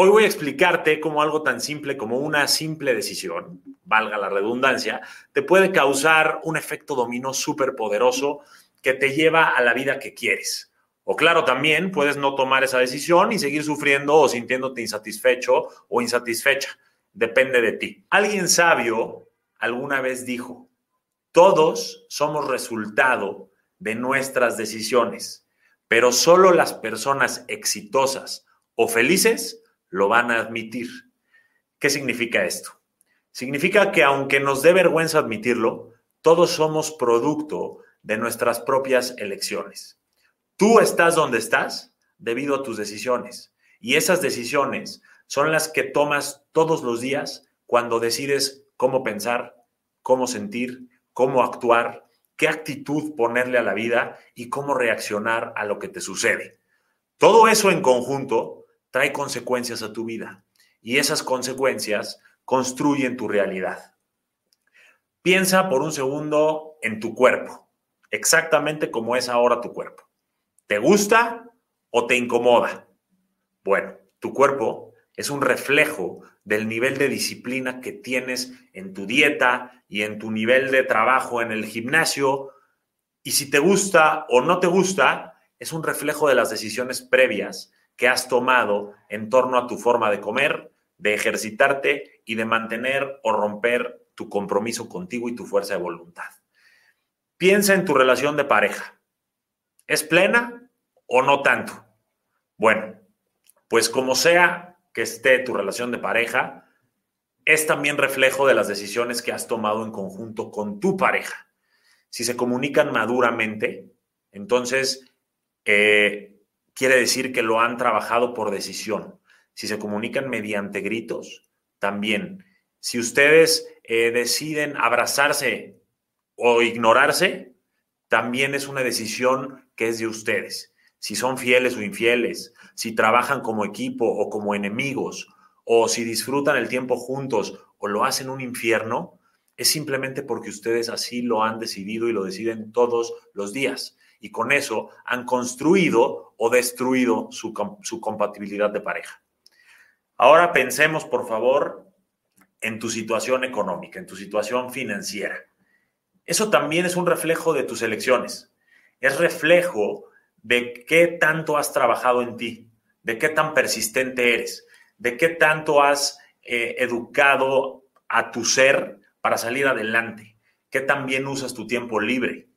hoy voy a explicarte cómo algo tan simple como una simple decisión, valga la redundancia, te puede causar un efecto dominó súper poderoso que te lleva a la vida que quieres. O claro, también puedes no tomar esa decisión y seguir sufriendo o sintiéndote insatisfecho o insatisfecha. Depende de ti. Alguien sabio alguna vez dijo, todos somos resultado de nuestras decisiones, pero solo las personas exitosas o felices lo van a admitir. ¿Qué significa esto? Significa que aunque nos dé vergüenza admitirlo, todos somos producto de nuestras propias elecciones. Tú estás donde estás debido a tus decisiones y esas decisiones son las que tomas todos los días cuando decides cómo pensar, cómo sentir, cómo actuar, qué actitud ponerle a la vida y cómo reaccionar a lo que te sucede. Todo eso en conjunto trae consecuencias a tu vida y esas consecuencias construyen tu realidad. Piensa por un segundo en tu cuerpo, exactamente como es ahora tu cuerpo. ¿Te gusta o te incomoda? Bueno, tu cuerpo es un reflejo del nivel de disciplina que tienes en tu dieta y en tu nivel de trabajo en el gimnasio. Y si te gusta o no te gusta, es un reflejo de las decisiones previas que has tomado en torno a tu forma de comer, de ejercitarte y de mantener o romper tu compromiso contigo y tu fuerza de voluntad. Piensa en tu relación de pareja. ¿Es plena o no tanto? Bueno, pues como sea que esté tu relación de pareja, es también reflejo de las decisiones que has tomado en conjunto con tu pareja. Si se comunican maduramente, entonces eh, quiere decir que lo han trabajado por decisión. Si se comunican mediante gritos, también. Si ustedes eh, deciden abrazarse o ignorarse, también es una decisión que es de ustedes. Si son fieles o infieles, si trabajan como equipo o como enemigos, o si disfrutan el tiempo juntos o lo hacen un infierno, es simplemente porque ustedes así lo han decidido y lo deciden todos los días y con eso han construido o destruido su, compatibilidad de pareja. Ahora pensemos, por favor, en tu situación económica, en tu situación financiera. Eso también es un reflejo de tus elecciones. Es reflejo de qué tanto has trabajado en ti, de qué tan persistente eres, de qué tanto has eh, educado a tu ser para salir adelante, qué tan bien usas tu tiempo libre,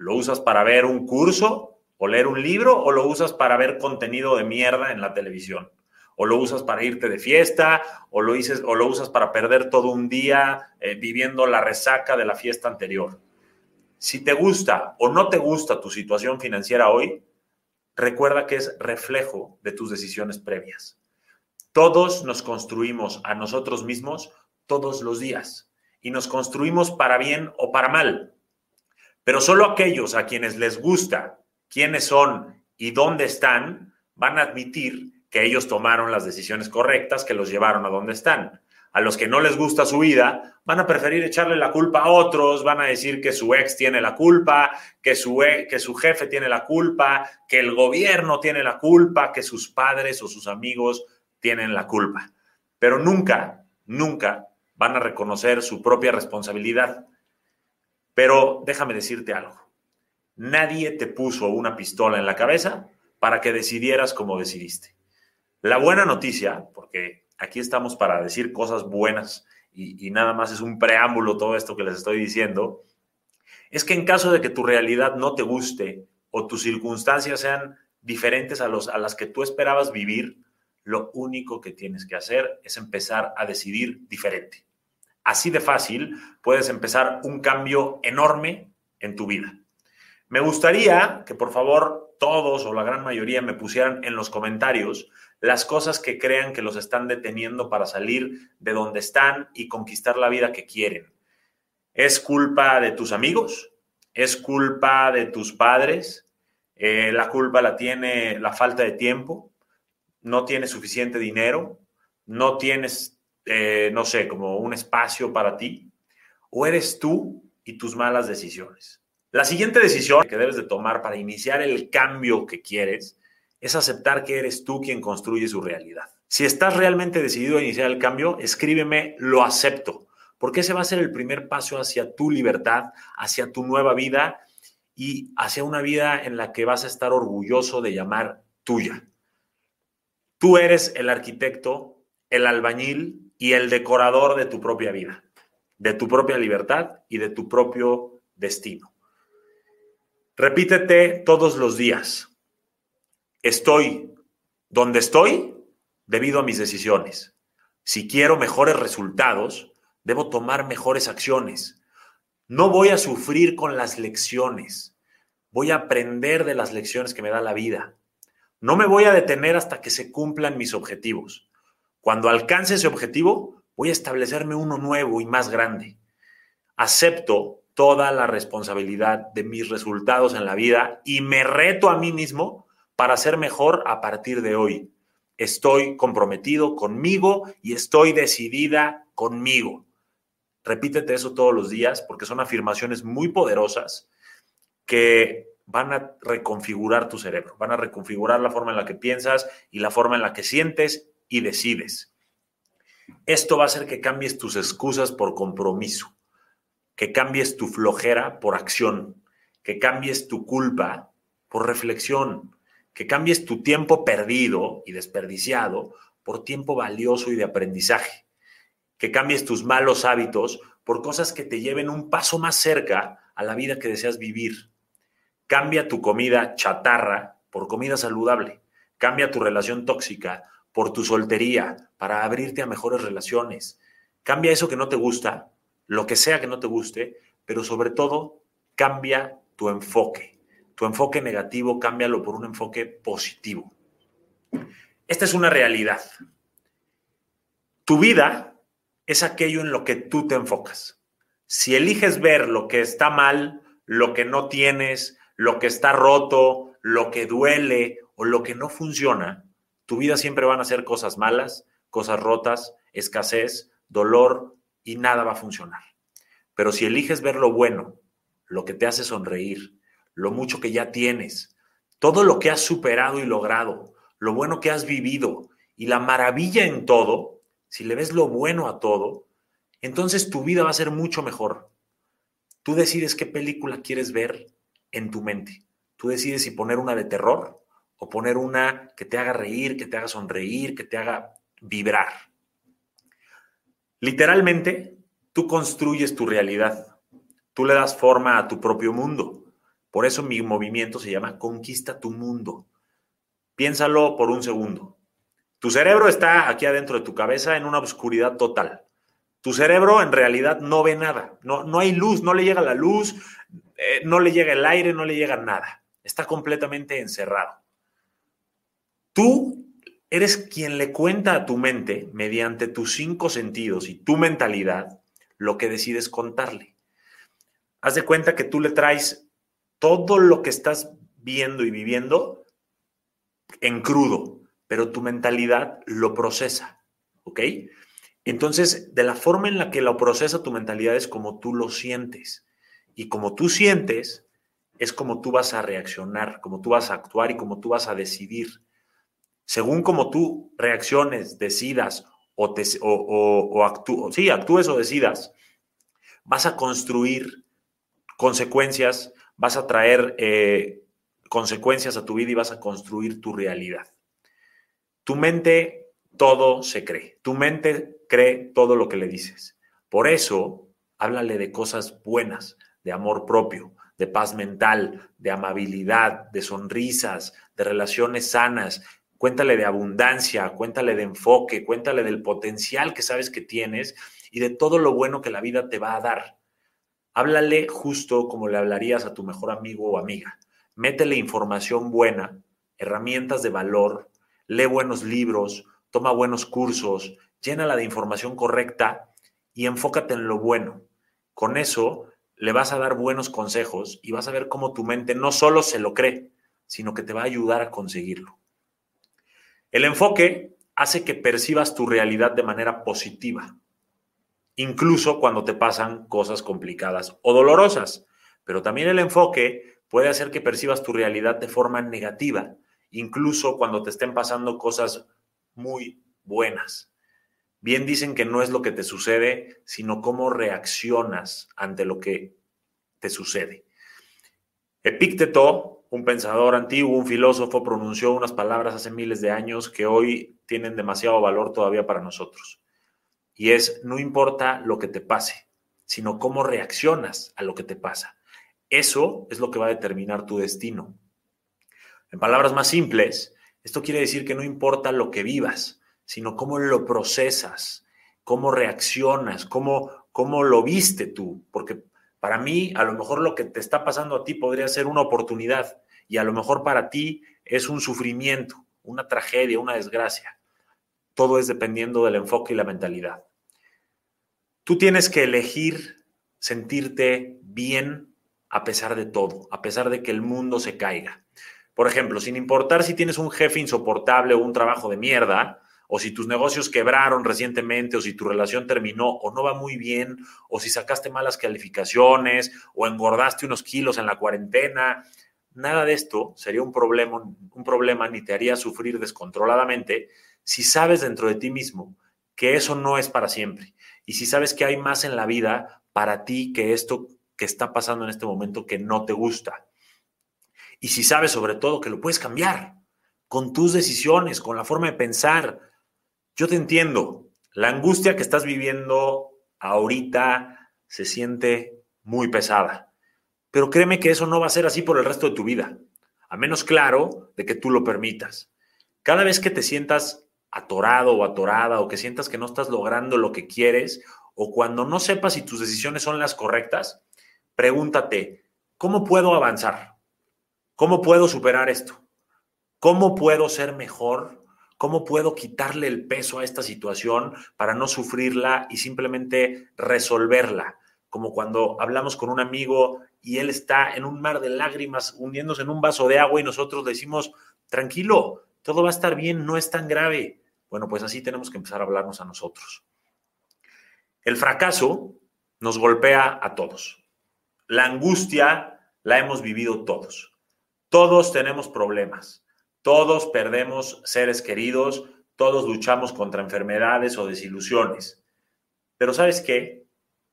¿Lo usas para ver un curso o leer un libro o lo usas para ver contenido de mierda en la televisión? ¿O lo usas para irte de fiesta o lo, dices, o lo usas para perder todo un día eh, viviendo la resaca de la fiesta anterior? Si te gusta o no te gusta tu situación financiera hoy, recuerda que es reflejo de tus decisiones previas. Todos nos construimos a nosotros mismos todos los días y nos construimos para bien o para mal. Pero solo aquellos a quienes les gusta quiénes son y dónde están van a admitir que ellos tomaron las decisiones correctas que los llevaron a donde están. A los que no les gusta su vida, van a preferir echarle la culpa a otros, van a decir que su ex tiene la culpa, que su, e, que su jefe tiene la culpa, que el gobierno tiene la culpa, que sus padres o sus amigos tienen la culpa. Pero nunca, nunca van a reconocer su propia responsabilidad. Pero déjame decirte algo. Nadie te puso una pistola en la cabeza para que decidieras como decidiste. La buena noticia, porque aquí estamos para decir cosas buenas y, nada más es un preámbulo todo esto que les estoy diciendo, es que en caso de que tu realidad no te guste o tus circunstancias sean diferentes a, a las que tú esperabas vivir, lo único que tienes que hacer es empezar a decidir diferente. Así de fácil puedes empezar un cambio enorme en tu vida. Me gustaría que por favor todos o la gran mayoría me pusieran en los comentarios las cosas que crean que los están deteniendo para salir de donde están y conquistar la vida que quieren. ¿Es culpa de tus amigos? ¿Es culpa de tus padres? Eh, ¿La culpa la tiene la falta de tiempo? ¿No tienes suficiente dinero? ¿No tienes eh, no sé, como un espacio para ti? ¿O eres tú y tus malas decisiones? La siguiente decisión que debes de tomar para iniciar el cambio que quieres es aceptar que eres tú quien construye su realidad. Si estás realmente decidido a iniciar el cambio, escríbeme, lo acepto, porque ese va a ser el primer paso hacia tu libertad, hacia tu nueva vida y hacia una vida en la que vas a estar orgulloso de llamar tuya. Tú eres el arquitecto, el albañil y el decorador de tu propia vida, de tu propia libertad y de tu propio destino. Repítete todos los días. Estoy donde estoy debido a mis decisiones. Si quiero mejores resultados, debo tomar mejores acciones. No voy a sufrir con las lecciones. Voy a aprender de las lecciones que me da la vida. No me voy a detener hasta que se cumplan mis objetivos. Cuando alcance ese objetivo, voy a establecerme uno nuevo y más grande. Acepto toda la responsabilidad de mis resultados en la vida y me reto a mí mismo para ser mejor a partir de hoy. Estoy comprometido conmigo y estoy decidida conmigo. Repítete eso todos los días porque son afirmaciones muy poderosas que van a reconfigurar tu cerebro, van a reconfigurar la forma en la que piensas y la forma en la que sientes y decides. Esto va a hacer que cambies tus excusas por compromiso, que cambies tu flojera por acción, que cambies tu culpa por reflexión, que cambies tu tiempo perdido y desperdiciado por tiempo valioso y de aprendizaje, que cambies tus malos hábitos por cosas que te lleven un paso más cerca a la vida que deseas vivir. Cambia tu comida chatarra por comida saludable. Cambia tu relación tóxica por tu soltería para abrirte a mejores relaciones. Cambia eso que no te gusta, lo que sea que no te guste, pero sobre todo cambia tu enfoque tu enfoque negativo, cámbialo por un enfoque positivo. Esta es una realidad. Tu vida es aquello en lo que tú te enfocas. Si eliges ver lo que está mal, lo que no tienes, lo que está roto, lo que duele o lo que no funciona, tu vida siempre van a ser cosas malas, cosas rotas, escasez, dolor y nada va a funcionar. Pero si eliges ver lo bueno, lo que te hace sonreír, lo mucho que ya tienes, todo lo que has superado y logrado, lo bueno que has vivido y la maravilla en todo, si le ves lo bueno a todo, entonces tu vida va a ser mucho mejor. Tú decides qué película quieres ver en tu mente. Tú decides si poner una de terror o poner una que te haga reír, que te haga sonreír, que te haga vibrar. Literalmente, tú construyes tu realidad. Tú le das forma a tu propio mundo. Por eso mi movimiento se llama Conquista tu mundo. Piénsalo por un segundo. Tu cerebro está aquí adentro de tu cabeza en una oscuridad total. Tu cerebro en realidad no ve nada. No, no hay luz, no le llega la luz, eh, no le llega el aire, no le llega nada. Está completamente encerrado. Tú eres quien le cuenta a tu mente, mediante tus cinco sentidos y tu mentalidad, lo que decides contarle. Haz de cuenta que tú le traes todo lo que estás viendo y viviendo en crudo, pero tu mentalidad lo procesa, ¿ok? Entonces, de la forma en la que lo procesa tu mentalidad es como tú lo sientes. Y como tú sientes, es como tú vas a reaccionar, como tú vas a actuar y como tú vas a decidir. Según como tú reacciones, decidas o, actúes o decidas, vas a construir consecuencias vas a traer eh, consecuencias a tu vida y vas a construir tu realidad. Tu mente todo se cree. Tu mente cree todo lo que le dices. Por eso, háblale de cosas buenas, de amor propio, de paz mental, de amabilidad, de sonrisas, de relaciones sanas. Cuéntale de abundancia, cuéntale de enfoque, cuéntale del potencial que sabes que tienes y de todo lo bueno que la vida te va a dar. Háblale justo como le hablarías a tu mejor amigo o amiga. Métele información buena, herramientas de valor, lee buenos libros, toma buenos cursos, llénala de información correcta y enfócate en lo bueno. Con eso le vas a dar buenos consejos y vas a ver cómo tu mente no solo se lo cree, sino que te va a ayudar a conseguirlo. El enfoque hace que percibas tu realidad de manera positiva incluso cuando te pasan cosas complicadas o dolorosas. Pero también el enfoque puede hacer que percibas tu realidad de forma negativa, incluso cuando te estén pasando cosas muy buenas. Bien dicen que no es lo que te sucede, sino cómo reaccionas ante lo que te sucede. Epícteto, un pensador antiguo, un filósofo, pronunció unas palabras hace miles de años que hoy tienen demasiado valor todavía para nosotros. Y es, no importa lo que te pase, sino cómo reaccionas a lo que te pasa. Eso es lo que va a determinar tu destino. En palabras más simples, esto quiere decir que no importa lo que vivas, sino cómo lo procesas, cómo reaccionas, cómo, cómo lo viste tú, porque para mí a lo mejor lo que te está pasando a ti podría ser una oportunidad y a lo mejor para ti es un sufrimiento, una tragedia, una desgracia. Todo es dependiendo del enfoque y la mentalidad. Tú tienes que elegir sentirte bien a pesar de todo, a pesar de que el mundo se caiga. Por ejemplo, sin importar si tienes un jefe insoportable o un trabajo de mierda, o si tus negocios quebraron recientemente, o si tu relación terminó o no va muy bien, o si sacaste malas calificaciones, o engordaste unos kilos en la cuarentena, nada de esto sería un problema, un problema ni te haría sufrir descontroladamente si sabes dentro de ti mismo que eso no es para siempre y si sabes que hay más en la vida para ti que esto que está pasando en este momento que no te gusta. Y si sabes sobre todo que lo puedes cambiar con tus decisiones, con la forma de pensar. Yo te entiendo. La angustia que estás viviendo ahorita se siente muy pesada. Pero créeme que eso no va a ser así por el resto de tu vida. A menos claro de que tú lo permitas. Cada vez que te sientas atorado o atorada o que sientas que no estás logrando lo que quieres o cuando no sepas si tus decisiones son las correctas, pregúntate, ¿cómo puedo avanzar? ¿Cómo puedo superar esto? ¿Cómo puedo ser mejor? ¿Cómo puedo quitarle el peso a esta situación para no sufrirla y simplemente resolverla? Como cuando hablamos con un amigo y él está en un mar de lágrimas hundiéndose en un vaso de agua y nosotros decimos, tranquilo, todo va a estar bien, no es tan grave. Bueno, pues así tenemos que empezar a hablarnos a nosotros. El fracaso nos golpea a todos. La angustia la hemos vivido todos. Todos tenemos problemas, todos perdemos seres queridos, todos luchamos contra enfermedades o desilusiones. Pero ¿sabes qué?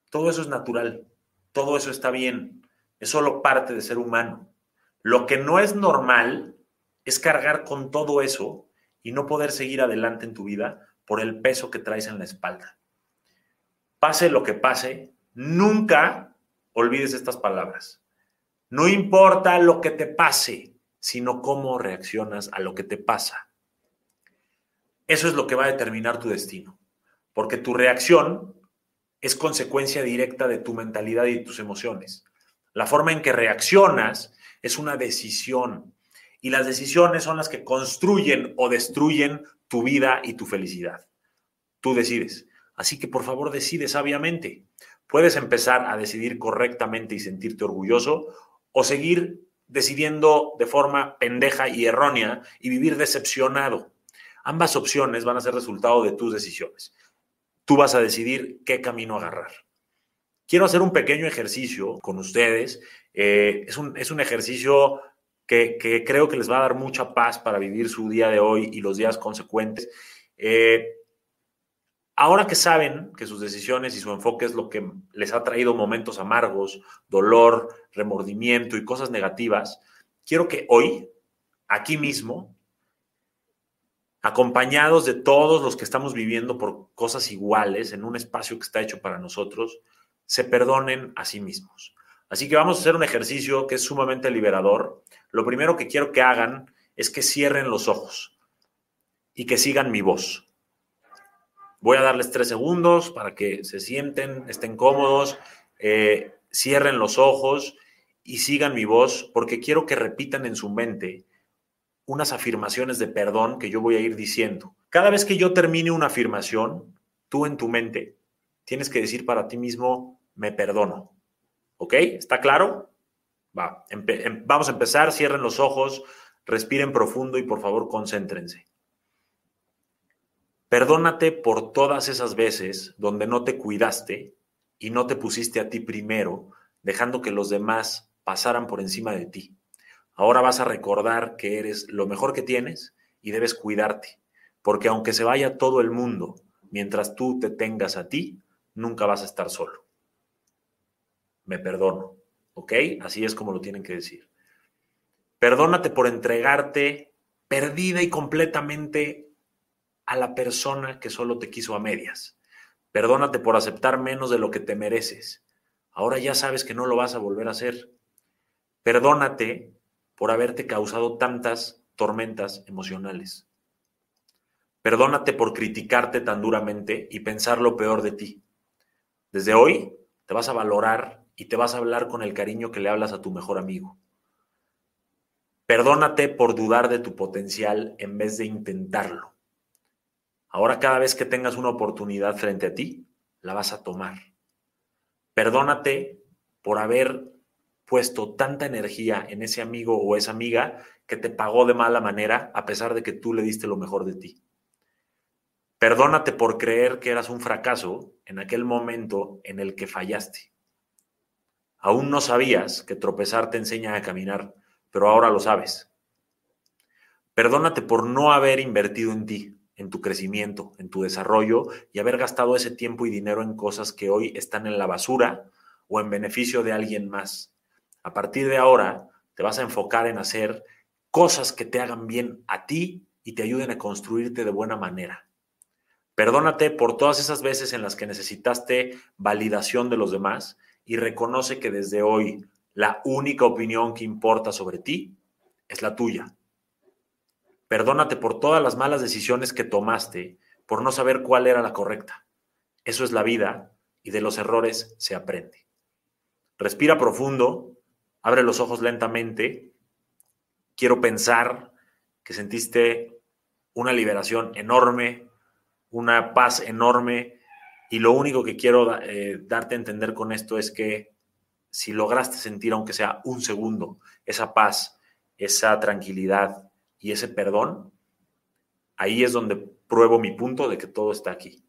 Todo eso es natural, todo eso está bien, es solo parte de ser humano. Lo que no es normal es cargar con todo eso y no poder seguir adelante en tu vida por el peso que traes en la espalda. Pase lo que pase, nunca olvides estas palabras. No importa lo que te pase, sino cómo reaccionas a lo que te pasa. Eso es lo que va a determinar tu destino, porque tu reacción es consecuencia directa de tu mentalidad y de tus emociones. La forma en que reaccionas es una decisión y las decisiones son las que construyen o destruyen tu vida y tu felicidad. Tú decides. Así que por favor decide sabiamente. Puedes empezar a decidir correctamente y sentirte orgulloso o seguir decidiendo de forma pendeja y errónea y vivir decepcionado. Ambas opciones van a ser resultado de tus decisiones. Tú vas a decidir qué camino agarrar. Quiero hacer un pequeño ejercicio con ustedes. Eh, es, un, es, un, ejercicio que, que, creo que les va a dar mucha paz para vivir su día de hoy y los días consecuentes. Eh, Ahora que saben que sus decisiones y su enfoque es lo que les ha traído momentos amargos, dolor, remordimiento y cosas negativas, quiero que hoy, aquí mismo, acompañados de todos los que estamos viviendo por cosas iguales en un espacio que está hecho para nosotros, se perdonen a sí mismos. Así que vamos a hacer un ejercicio que es sumamente liberador. Lo primero que quiero que hagan es que cierren los ojos y que sigan mi voz. Voy a darles tres segundos para que se sienten, estén cómodos, eh, cierren los ojos y sigan mi voz porque quiero que repitan en su mente unas afirmaciones de perdón que yo voy a ir diciendo. Cada vez que yo termine una afirmación, tú en tu mente tienes que decir para ti mismo, me perdono. ¿Ok? ¿Está claro? Va, em, vamos a empezar, cierren los ojos, respiren profundo y por favor concéntrense. Perdónate por todas esas veces donde no te cuidaste y no te pusiste a ti primero, dejando que los demás pasaran por encima de ti. Ahora vas a recordar que eres lo mejor que tienes y debes cuidarte, porque aunque se vaya todo el mundo, mientras tú te tengas a ti, nunca vas a estar solo. Me perdono, ¿ok? Así es como lo tienen que decir. Perdónate por entregarte perdida y completamente a la persona que solo te quiso a medias. Perdónate por aceptar menos de lo que te mereces. Ahora ya sabes que no lo vas a volver a hacer. Perdónate por haberte causado tantas tormentas emocionales. Perdónate por criticarte tan duramente y pensar lo peor de ti. Desde hoy te vas a valorar y te vas a hablar con el cariño que le hablas a tu mejor amigo. Perdónate por dudar de tu potencial en vez de intentarlo. Ahora cada vez que tengas una oportunidad frente a ti, la vas a tomar. Perdónate por haber puesto tanta energía en ese amigo o esa amiga que te pagó de mala manera a pesar de que tú le diste lo mejor de ti. Perdónate por creer que eras un fracaso en aquel momento en el que fallaste. Aún no sabías que tropezar te enseña a caminar pero ahora lo sabes. Perdónate por no haber invertido en ti, en tu crecimiento, en tu desarrollo y haber gastado ese tiempo y dinero en cosas que hoy están en la basura o en beneficio de alguien más. A partir de ahora, te vas a enfocar en hacer cosas que te hagan bien a ti y te ayuden a construirte de buena manera. Perdónate por todas esas veces en las que necesitaste validación de los demás y reconoce que desde hoy la única opinión que importa sobre ti es la tuya. Perdónate por todas las malas decisiones que tomaste por no saber cuál era la correcta. Eso es la vida y de los errores se aprende. Respira profundo, abre los ojos lentamente. Quiero pensar que sentiste una liberación enorme, una paz enorme y lo único que quiero eh, darte a entender con esto es que si lograste sentir, aunque sea un segundo, esa paz, esa tranquilidad y ese perdón, ahí es donde pruebo mi punto de que todo está aquí.